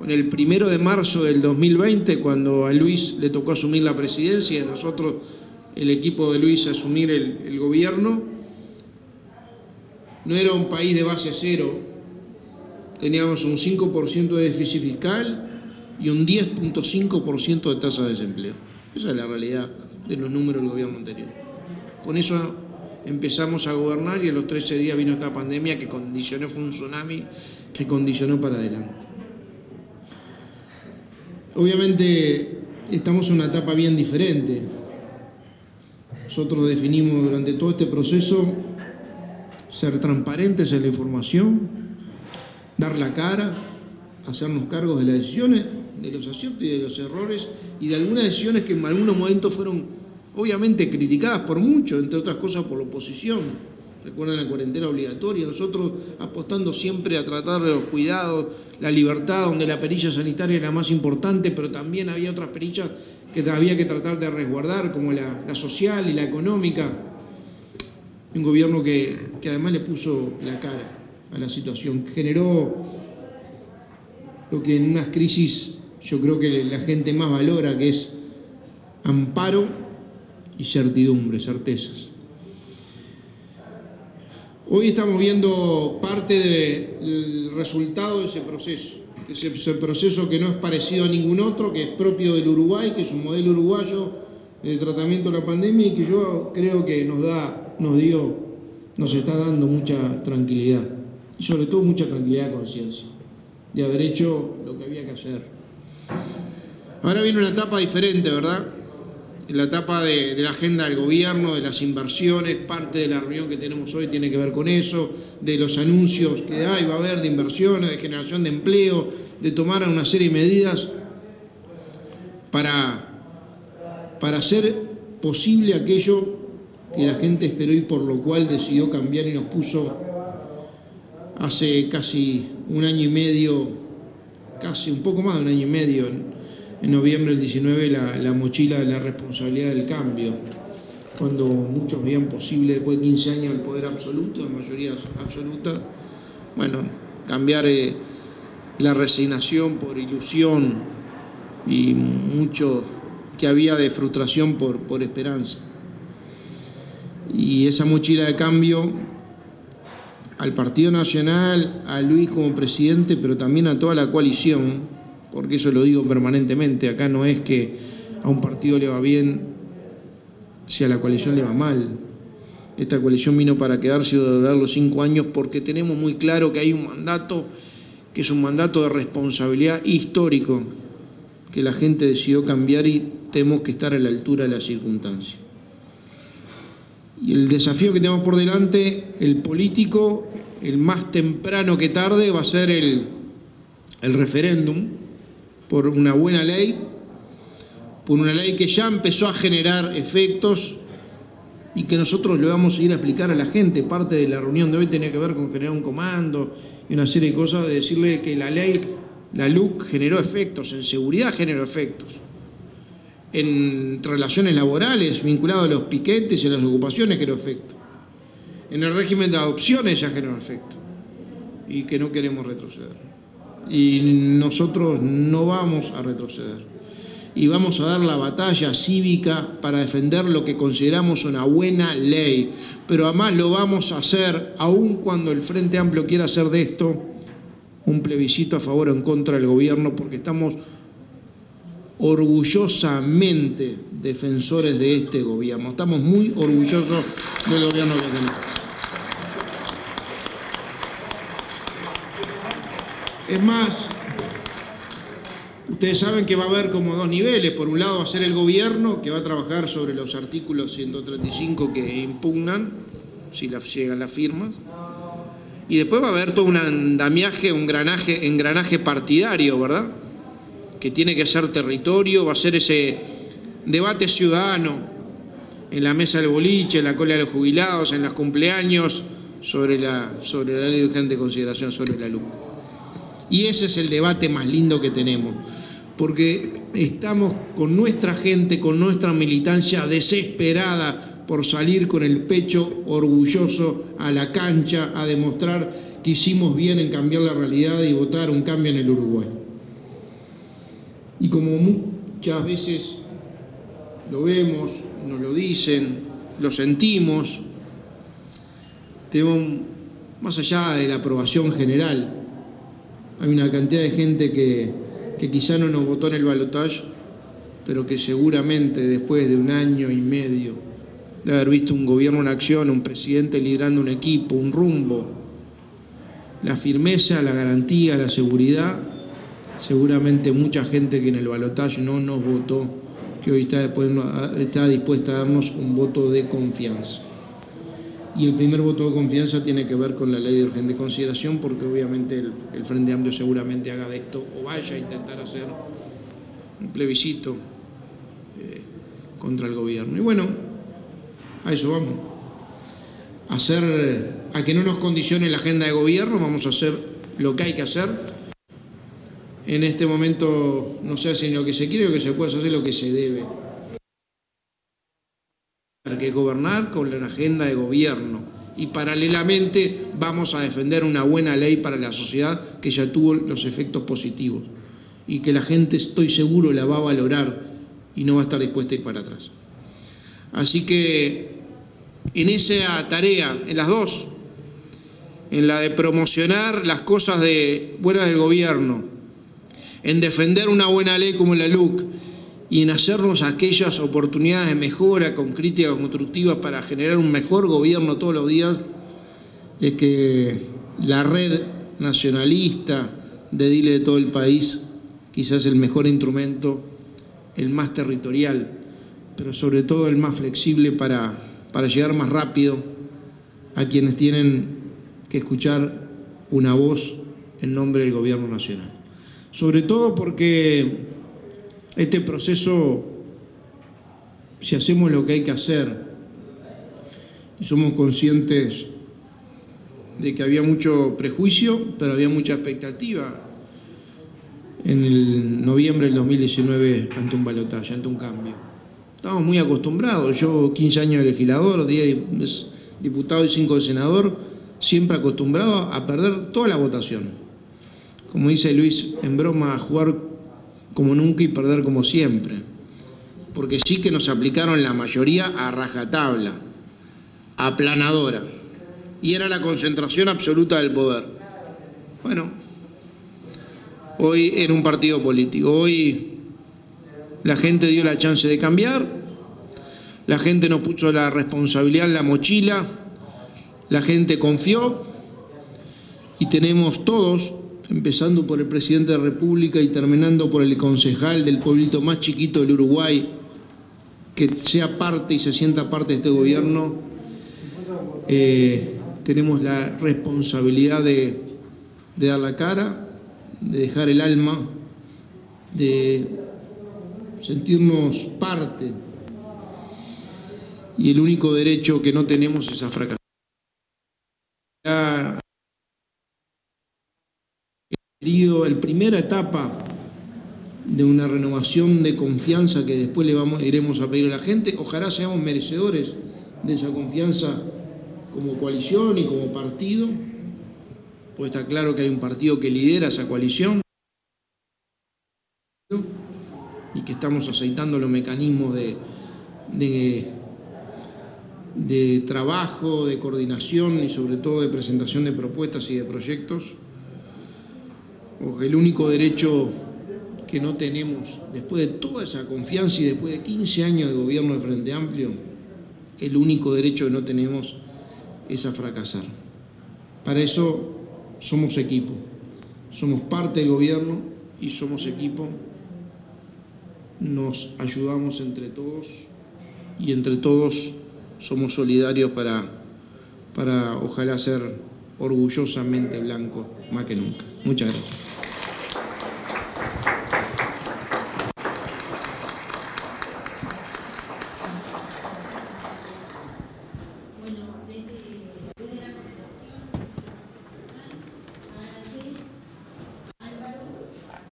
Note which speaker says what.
Speaker 1: con el primero de marzo del 2020, cuando a Luis le tocó asumir la presidencia y nosotros, el equipo de Luis, asumir el, el gobierno, no era un país de base cero, teníamos un 5% de déficit fiscal y un 10.5% de tasa de desempleo. Esa es la realidad de los números del gobierno anterior. Con eso empezamos a gobernar y a los 13 días vino esta pandemia que condicionó, fue un tsunami que condicionó para adelante. Obviamente estamos en una etapa bien diferente. Nosotros definimos durante todo este proceso ser transparentes en la información, dar la cara, hacernos cargos de las decisiones, de los aciertos y de los errores y de algunas decisiones que en algunos momentos fueron obviamente criticadas por muchos, entre otras cosas por la oposición. Recuerdan la cuarentena obligatoria, nosotros apostando siempre a tratar de los cuidados, la libertad, donde la perilla sanitaria era más importante, pero también había otras perillas que había que tratar de resguardar, como la, la social y la económica. Un gobierno que, que además le puso la cara a la situación, generó lo que en unas crisis yo creo que la gente más valora, que es amparo y certidumbre, certezas. Hoy estamos viendo parte del resultado de ese proceso, ese, proceso que no es parecido a ningún otro, que es propio del Uruguay, que es un modelo uruguayo de tratamiento de la pandemia y que yo creo que nos da, nos dio, nos está dando mucha tranquilidad y sobre todo mucha tranquilidad de conciencia de haber hecho lo que había que hacer. Ahora viene una etapa diferente, ¿verdad? La etapa de, la agenda del gobierno, de las inversiones, parte de la reunión que tenemos hoy tiene que ver con eso, de los anuncios que hay, va a haber de inversiones, de generación de empleo, de tomar una serie de medidas para, para hacer posible aquello que la gente esperó y por lo cual decidió cambiar y nos puso hace casi un año y medio, casi un poco más de un año y medio, en noviembre del 19 la, mochila de la responsabilidad del cambio, cuando muchos veían posible después de 15 años el poder absoluto, de mayoría absoluta, bueno, cambiar eh, la resignación por ilusión y mucho que había de frustración por, por esperanza. Y esa mochila de cambio al Partido Nacional, a Luis como presidente, pero también a toda la coalición, porque eso lo digo permanentemente, acá no es que a un partido le va bien si a la coalición le va mal. Esta coalición vino para quedarse y durar los cinco años porque tenemos muy claro que hay un mandato que es un mandato de responsabilidad histórico que la gente decidió cambiar y tenemos que estar a la altura de las circunstancias. Y el desafío que tenemos por delante, el político, el más temprano que tarde, va a ser el, el referéndum, por una buena ley, por una ley que ya empezó a generar efectos y que nosotros le vamos a ir a explicar a la gente. Parte de la reunión de hoy tenía que ver con generar un comando y una serie de cosas, de decirle que la ley, la LUC generó efectos, en seguridad generó efectos, en relaciones laborales vinculados a los piquetes y a las ocupaciones generó efectos, en el régimen de adopciones ya generó efectos y que no queremos retroceder y nosotros no vamos a retroceder. Y vamos a dar la batalla cívica para defender lo que consideramos una buena ley. Pero además lo vamos a hacer aun cuando el Frente Amplio quiera hacer de esto un plebiscito a favor o en contra del gobierno, porque estamos orgullosamente defensores de este gobierno. Estamos muy orgullosos del gobierno que tenemos. Es más, ustedes saben que va a haber como dos niveles. Por un lado va a ser el gobierno, que va a trabajar sobre los artículos 135 que impugnan, si llegan las firmas. Y después va a haber todo un andamiaje, un granaje, engranaje partidario, ¿verdad? Que tiene que ser territorio, va a ser ese debate ciudadano en la mesa del boliche, en la cola de los jubilados, en los cumpleaños, sobre la, sobre la ley de urgente consideración sobre la luz. Y ese es el debate más lindo que tenemos, porque estamos con nuestra gente, con nuestra militancia desesperada por salir con el pecho orgulloso a la cancha a demostrar que hicimos bien en cambiar la realidad y votar un cambio en el Uruguay. Y como muchas veces lo vemos, nos lo dicen, lo sentimos, tenemos, más allá de la aprobación general, hay una cantidad de gente que, quizá no nos votó en el balotaje, pero que seguramente después de un año y medio de haber visto un gobierno en acción, un presidente liderando un equipo, un rumbo, la firmeza, la garantía, la seguridad, seguramente mucha gente que en el balotaje no nos votó, que hoy está, está dispuesta a darnos un voto de confianza. Y el primer voto de confianza tiene que ver con la ley de urgente consideración, porque obviamente el, el Frente Amplio seguramente haga de esto o vaya a intentar hacer un plebiscito eh, contra el gobierno. Y bueno, a eso vamos. A, hacer, a que no nos condicione la agenda de gobierno, vamos a hacer lo que hay que hacer. En este momento no se hace ni lo que se quiere, lo que se puede hacer lo que se debe. Que gobernar con la agenda de gobierno y paralelamente vamos a defender una buena ley para la sociedad que ya tuvo los efectos positivos y que la gente, estoy seguro, la va a valorar y no va a estar dispuesta a ir para atrás. Así que en esa tarea, en las dos, en la de promocionar las cosas de, buenas del gobierno, en defender una buena ley como la LUC y en hacernos aquellas oportunidades de mejora con críticas constructivas para generar un mejor gobierno todos los días, es que la red nacionalista de Dile de todo el país quizás el mejor instrumento, el más territorial, pero sobre todo el más flexible para, para llegar más rápido a quienes tienen que escuchar una voz en nombre del Gobierno Nacional. Sobre todo porque este proceso, si hacemos lo que hay que hacer y somos conscientes de que había mucho prejuicio, pero había mucha expectativa en el noviembre del 2019 ante un balotaje, ante un cambio. Estábamos muy acostumbrados, yo 15 años de legislador, 10 diputado y 5 de senador, siempre acostumbrado a perder toda la votación. Como dice Luis, en broma, a jugar como nunca y perder como siempre. Porque sí que nos aplicaron la mayoría a rajatabla, aplanadora. Y era la concentración absoluta del poder. Bueno, hoy en un partido político. Hoy la gente dio la chance de cambiar, la gente nos puso la responsabilidad en la mochila, la gente confió y tenemos todos, empezando por el presidente de la República y terminando por el concejal del pueblito más chiquito del Uruguay, que sea parte y se sienta parte de este gobierno, eh, tenemos la responsabilidad de, de dar la cara de dejar el alma, de sentirnos parte. Y el único derecho que no tenemos es a fracasar. El primera etapa de una renovación de confianza que después le vamos, iremos a pedir a la gente. Ojalá seamos merecedores de esa confianza como coalición y como partido pues está claro que hay un partido que lidera esa coalición y que estamos aceitando los mecanismos de, trabajo, de coordinación y sobre todo de presentación de propuestas y de proyectos. El único derecho que no tenemos, después de toda esa confianza y después de 15 años de gobierno de Frente Amplio, el único derecho que no tenemos es a fracasar. Para eso somos equipo, somos parte del gobierno y somos equipo, nos ayudamos entre todos y entre todos somos solidarios para, para ojalá ser orgullosamente blanco más que nunca. Muchas gracias.